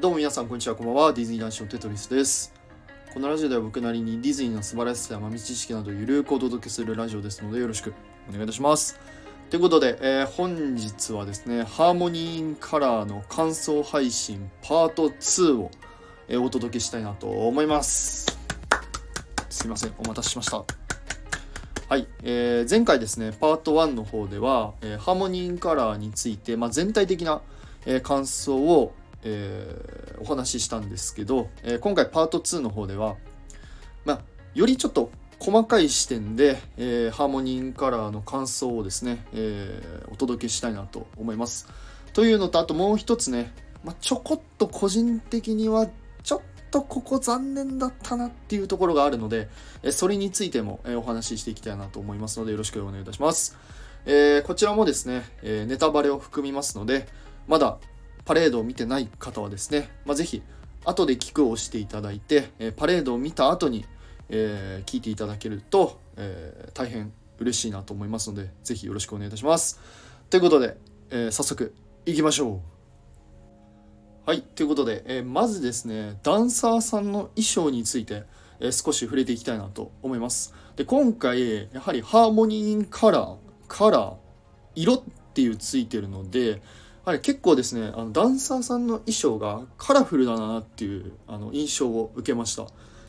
どうも皆さんこんにちはこんばんは。ディズニー男子のテトリスです。このラジオでは僕なりにディズニーの素晴らしさや豆知識などゆるくお届けするラジオですのでよろしくお願いいたします。ということで、えー本日はですねハーモニーインカラーの感想配信パート2を、えーお届けしたいなと思います。すいませんお待たせしました。はい、えー前回ですねパート1の方では、えーハーモニーインカラーについて、まあ、全体的な、えー感想を、えーお話ししたんですけど、えー今回パート2の方では、まあ、よりちょっと細かい視点で、えーハーモニーカラーの感想をですね、えお届けしたいなと思います。というのとあともう一つね、まあ、ちょこっと個人的にはちょっとここ残念だったなっていうところがあるので、えそれについても、えお話ししていきたいなと思いますのでよろしくお願いいたします。えこちらもですね、えネタバレを含みますのでまだパレードを見てない方はですね、まあ、ぜひ後で聞くを押していただいて、えパレードを見た後に、え聞いていただけると、え大変嬉しいなと思いますのでぜひよろしくお願いいたします。ということで、え早速いきましょう。はいということで、えまずですねダンサーさんの衣装について、え少し触れていきたいなと思います。で今回やはりハーモニーカラーカラー色っていうついてるのではり結構ですねあのダンサーさんの衣装がカラフルだなっていうあの印象を受けました。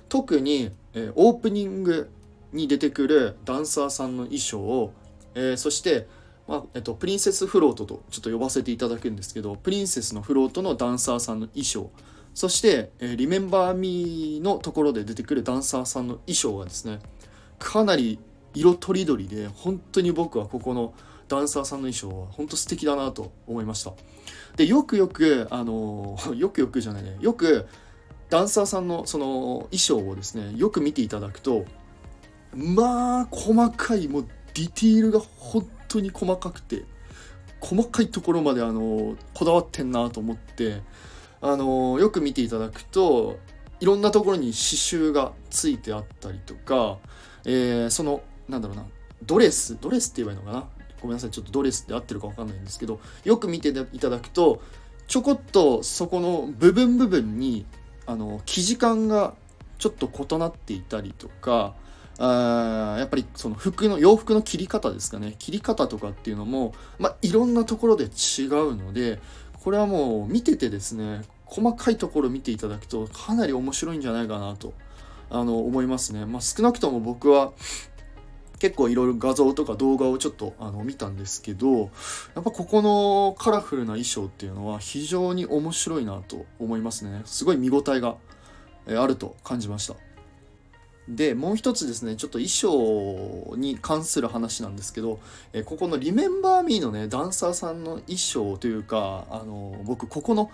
特に、えーオープニングに出てくるダンサーさんの衣装を、えーそして、まあえっと、プリンセスフロートとちょっと呼ばせていただくんですけどプリンセスのフロートのダンサーさんの衣装。そして、えーリメンバー・ミーのところで出てくるダンサーさんの衣装がですねかなり色とりどりで本当に僕はここのダンサーさんの衣装は本当素敵だなと思いました。でよくよくあの よくよくじゃないね。よくダンサーさんのその衣装をですねよく見ていただくとまあ細かいもうディティールが本当に細かくて細かいところまであのこだわってんなと思ってあのよく見ていただくといろんなところに刺繍がついてあったりとか、えーそのなんだろうなドレスドレスって言えばいいのかな？ごめんなさいちょっとドレスって合ってるか分かんないんですけどよく見ていただくとちょこっとそこの部分部分にあの生地感がちょっと異なっていたりとかあやっぱりその服の洋服の切り方ですかね。切り方とかっていうのも、まあ、いろんなところで違うのでこれはもう見ててですね細かいところ見ていただくとかなり面白いんじゃないかなとあの思いますね、まあ、少なくとも僕は結構いろいろ画像とか動画をちょっとあの見たんですけどやっぱここのカラフルな衣装っていうのは非常に面白いなと思いますね。すごい見応えがあると感じました。でもう一つですねちょっと衣装に関する話なんですけど、えここの「リメンバー・ミー」のねダンサーさんの衣装というかあの僕ここの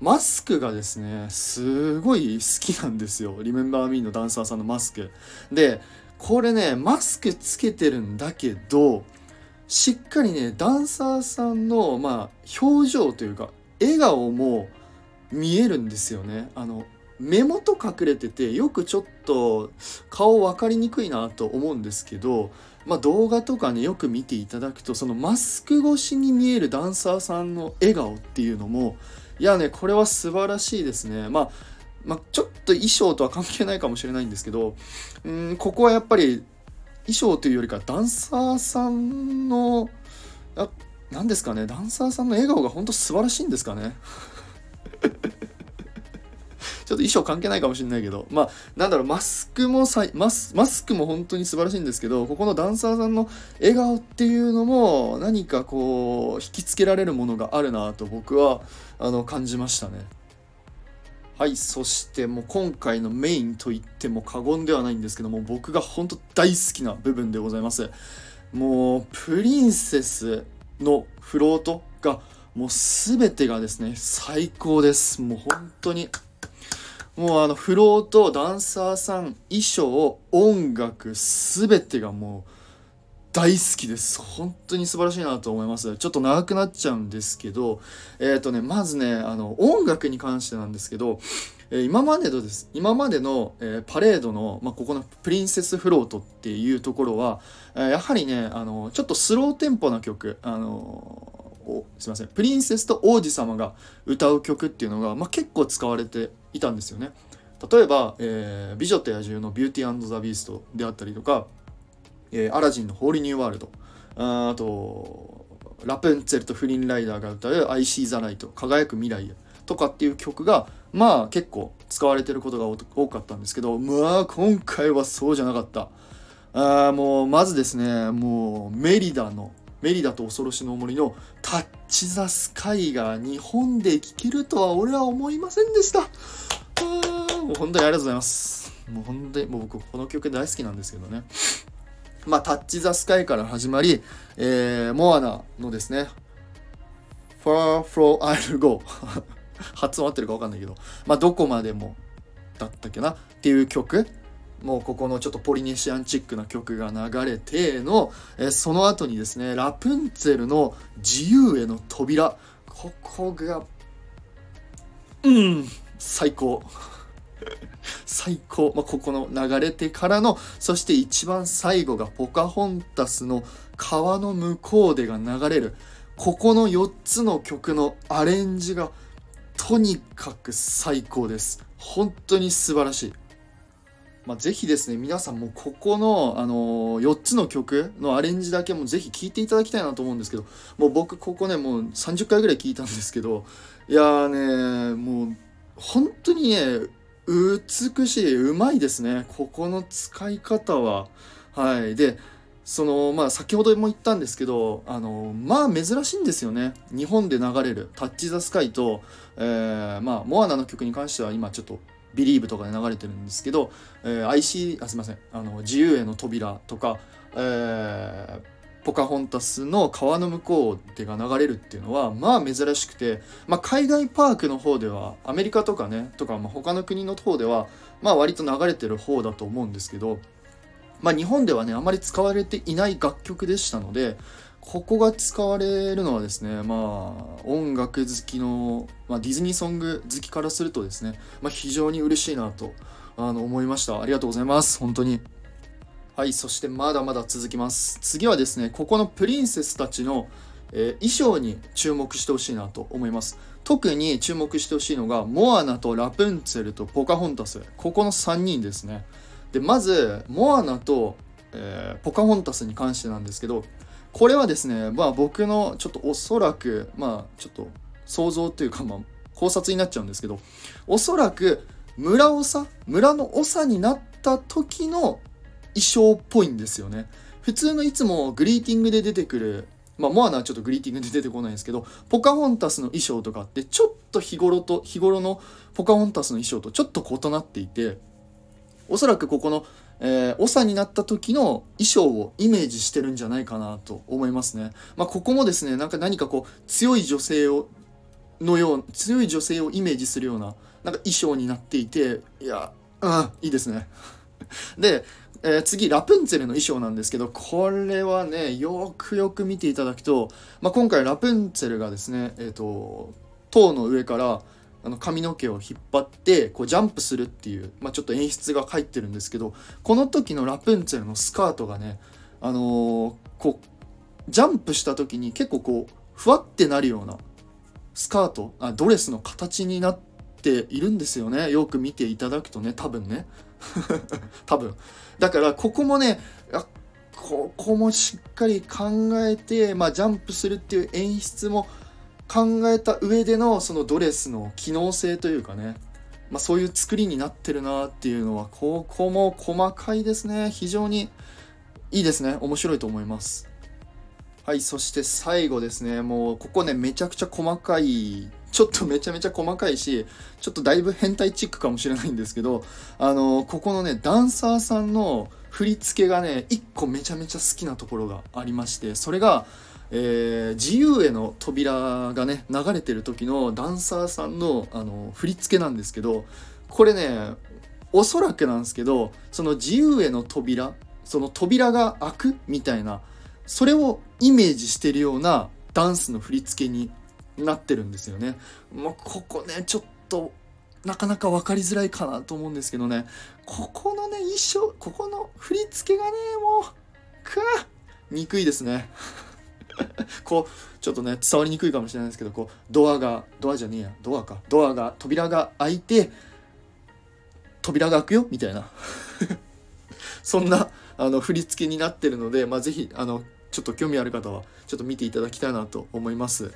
マスクがですねすごい好きなんですよ「リメンバー・ミー」のダンサーさんのマスク。でこれねマスクつけてるんだけどしっかりねダンサーさんのまあ表情というか笑顔も見えるんですよね。あの目元隠れててよくちょっと顔分かりにくいなと思うんですけど、まあ、動画とかねよく見ていただくとそのマスク越しに見えるダンサーさんの笑顔っていうのもいやねこれは素晴らしいですね。まあまあ、ちょっと衣装とは関係ないかもしれないんですけどうんここはやっぱり衣装というよりかダンサーさんの何ですかねダンサーさんの笑顔が本当素晴らしいんですかね ちょっと衣装関係ないかもしれないけどまあなんだろうマスクもさマスマスクも本当に素晴らしいんですけどここのダンサーさんの笑顔っていうのも何かこう引きつけられるものがあるなと僕はあの感じましたね。はいそしてもう今回のメインと言っても過言ではないんですけども僕が本当大好きな部分でございます。もうプリンセスのフロートがもう全てがですね最高です。もう本当に。もうあのフロートダンサーさん衣装音楽全てがもう大好きです。本当に素晴らしいなと思います。ちょっと長くなっちゃうんですけどえっ、とねまずねあの音楽に関してなんですけど、え今までのです今までの、えパレードの、まあ、ここのプリンセスフロートっていうところは、えやはりねあのちょっとスローテンポな曲あのすいません。プリンセスと王子様が歌う曲っていうのが、まあ、結構使われていたんですよね。例えば、えー美女と野獣」の「 Beauty and the Beast」であったりとか、えーアラジンの「ホーリーニューワールド」ああとラプンツェルとフリンライダーが歌う「 I See the Light」輝く未来とかっていう曲がまあ結構使われてることが多かったんですけどまあ今回はそうじゃなかった。あもうまずですねもうメリダのメリダと恐ろしの森のタッチ・ザ・スカイが日本で聴けるとは俺は思いませんでした。あもう本当にありがとうございます。もう本当にもう僕この曲大好きなんですけどね。まあタッチ・ザ・スカイから始まり、えー、モアナのですね Far From I'll Go 発音合ってるか分かんないけどまあどこまでもだったっけな？っていう曲。もうここのちょっとポリネシアンチックな曲が流れての、えその後にですねラプンツェルの自由への扉。ここがうん最高。最高、まあ、ここの流れてからのそして一番最後がポカホンタスの川の向こうでが流れるここの4つの曲のアレンジがとにかく最高です。本当に素晴らしい。まあ、ぜひですね皆さんもここの、あのー4つの曲のアレンジだけもぜひ聴いていただきたいなと思うんですけどもう僕ここねもう30回ぐらい聞いたんですけどいやーねもう本当にね美しいうまいですね。ここの使い方は。はい。でそのまあ先ほども言ったんですけどあのまあ珍しいんですよね。日本で流れる「タッチ・ザ・スカイと」えーまあモアナの曲に関しては今ちょっと「ビリーブとかで流れてるんですけど「えー、IC あすいません。あの自由への扉」とか、えーポカホンタスの川の向こうでが流れるっていうのはまあ珍しくて、まあ、海外パークの方ではアメリカとかねとか、まあ、他の国の方ではまあ割と流れてる方だと思うんですけど、まあ、日本ではねあまり使われていない楽曲でしたのでここが使われるのはですねまあ音楽好きの、まあ、ディズニーソング好きからするとですね、まあ、非常に嬉しいなとあの思いました。ありがとうございます。本当に。はいそしてまだまだ続きます。次はですねここのプリンセスたちの、えー衣装に注目してほしいなと思います。特に注目してほしいのがモアナとラプンツェルとポカホンタス。ここの3人ですね。でまずモアナと、えーポカホンタスに関してなんですけどこれはですねまあ僕のちょっとおそらくまあちょっと想像というかまあ考察になっちゃうんですけどおそらく村長村の長になった時の衣装っぽいんですよね普通のいつもグリーティングで出てくるまあ、モアナはちょっとグリーティングで出てこないんですけどポカホンタスの衣装とかってちょっと日頃と日頃のポカホンタスの衣装とちょっと異なっていておそらくここの、えー、長になった時の衣装をイメージしてるんじゃないかなと思いますね。まあ、ここもですねなんか何かこう強い女性をのよう強い女性をイメージするようななんか衣装になっていていやうんいいですね。で、えー次ラプンツェルの衣装なんですけどこれはねよくよく見ていただくと、まあ、今回ラプンツェルがですねえっ、と塔の上からあの髪の毛を引っ張ってこうジャンプするっていう、まあ、ちょっと演出が入ってるんですけどこの時のラプンツェルのスカートがねあのーこうジャンプした時に結構こうふわってなるようなスカートあドレスの形になっているんですよね。よく見ていただくとね多分ね。多分。だからここもねここもしっかり考えて、まあ、ジャンプするっていう演出も考えた上でのそのドレスの機能性というかね、まあ、そういう作りになってるなっていうのはここも細かいですね。非常にいいですね。面白いと思います。はいそして最後ですね。もうここねめちゃくちゃ細かいちょっとめちゃめちゃ細かいしちょっとだいぶ変態チックかもしれないんですけどあのここのねダンサーさんの振り付けがね一個めちゃめちゃ好きなところがありましてそれがえー自由への扉がね流れてる時のダンサーさんのあの振り付けなんですけどこれねおそらくなんですけどその自由への扉その扉が開くみたいなそれをイメージしてるようなダンスの振り付けになってるんですよね。もうここねちょっとなかなか分かりづらいかなと思うんですけどね。ここのね衣装ここの振り付けがねもうく憎いですね。こうちょっとね伝わりにくいかもしれないですけどこうドアがドアじゃねえや。ドアか。ドアが扉が開いて扉が開くよ？みたいな。そんなあの振り付けになってるので、まあ、ぜひあのちょっと興味ある方はちょっと見ていただきたいなと思います。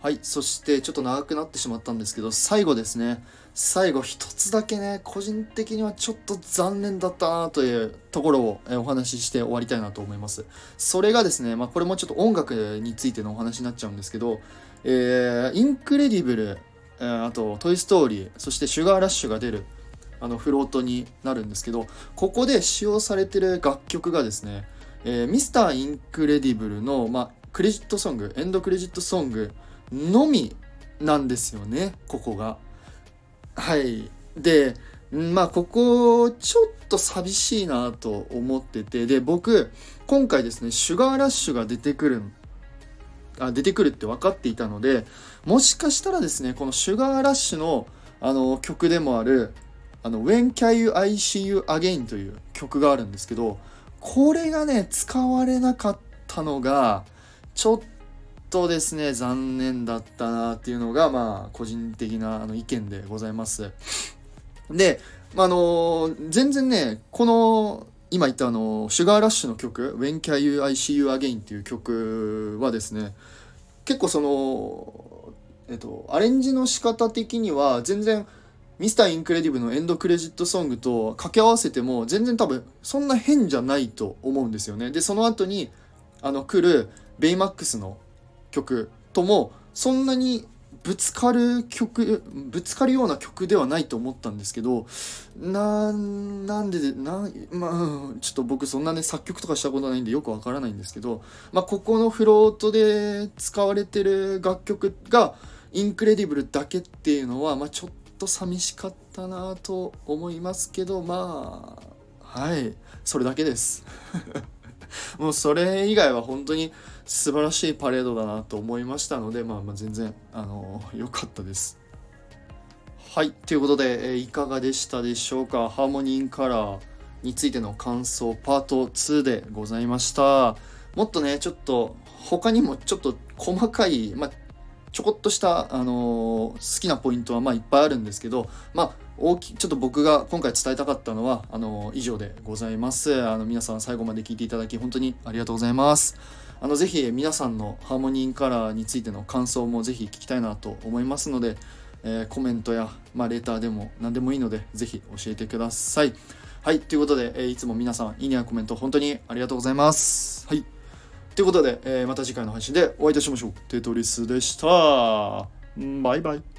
はいそしてちょっと長くなってしまったんですけど最後ですね。最後一つだけね個人的にはちょっと残念だったなというところをお話しして終わりたいなと思います。それがですね、まあ、これもちょっと音楽についてのお話になっちゃうんですけど、えー、インクレディブル、え、あと「トイ・ストーリー」そして「シュガーラッシュ」が出るあのフロートになるんですけどここで使用されてる楽曲がですね、えー、ミスターインクレディブルの、まあ、クレジットソングエンドクレジットソングのみなんですよねここが。はいでまあここちょっと寂しいなと思っててで僕今回ですねシュガーラッシュが出てくるあ出てくるって分かっていたのでもしかしたらですねこのシュガーラッシュのあの曲でもあるあの When Can You I See You Again という曲があるんですけどこれがね使われなかったのがちょっとですね残念だったなっていうのがまあ個人的なあの意見でございますで、まあ、あの全然ねこの今言ったあのシュガーラッシュの曲「When Can You I See You Again」っていう曲はですね結構そのえっとアレンジの仕方的には全然ミスターインクレディブのエンドクレジットソングと掛け合わせても全然多分そんな変じゃないと思うんですよね。でその後にあの来るベイマックスの曲ともそんなにぶつかる曲ぶつかるような曲ではないと思ったんですけどなんなんでなまあちょっと僕そんなね作曲とかしたことないんでよくわからないんですけど、まあ、ここのフロートで使われてる楽曲がインクレディブルだけっていうのは、まあ、ちょっと寂しかったなと思いますけどまあはい。それだけです。もうそれ以外は本当に素晴らしいパレードだなと思いましたので、まあ、まあ全然あの良かったです。はい、ということで、えいかがでしたでしょうか？ハーモニーカラーについての感想パート2でございました。もっとね、ちょっと他にもちょっと細かい、まあ、ちょこっとした、あのー、好きなポイントはまあいっぱいあるんですけど、まあ、大きちょっと僕が今回伝えたかったのはあのー、以上でございます。あの皆さん最後まで聞いていただき本当にありがとうございます。あのぜひ皆さんのハーモニーカラーについての感想もぜひ聞きたいなと思いますので、えー、コメントや、まあ、レターでも何でもいいのでぜひ教えてください。はい、ということで、えー、いつも皆さんいいねやコメント本当にありがとうございます。はい。ということで、えー、また次回の配信でお会いいたしましょう。テトリスでした。バイバイ。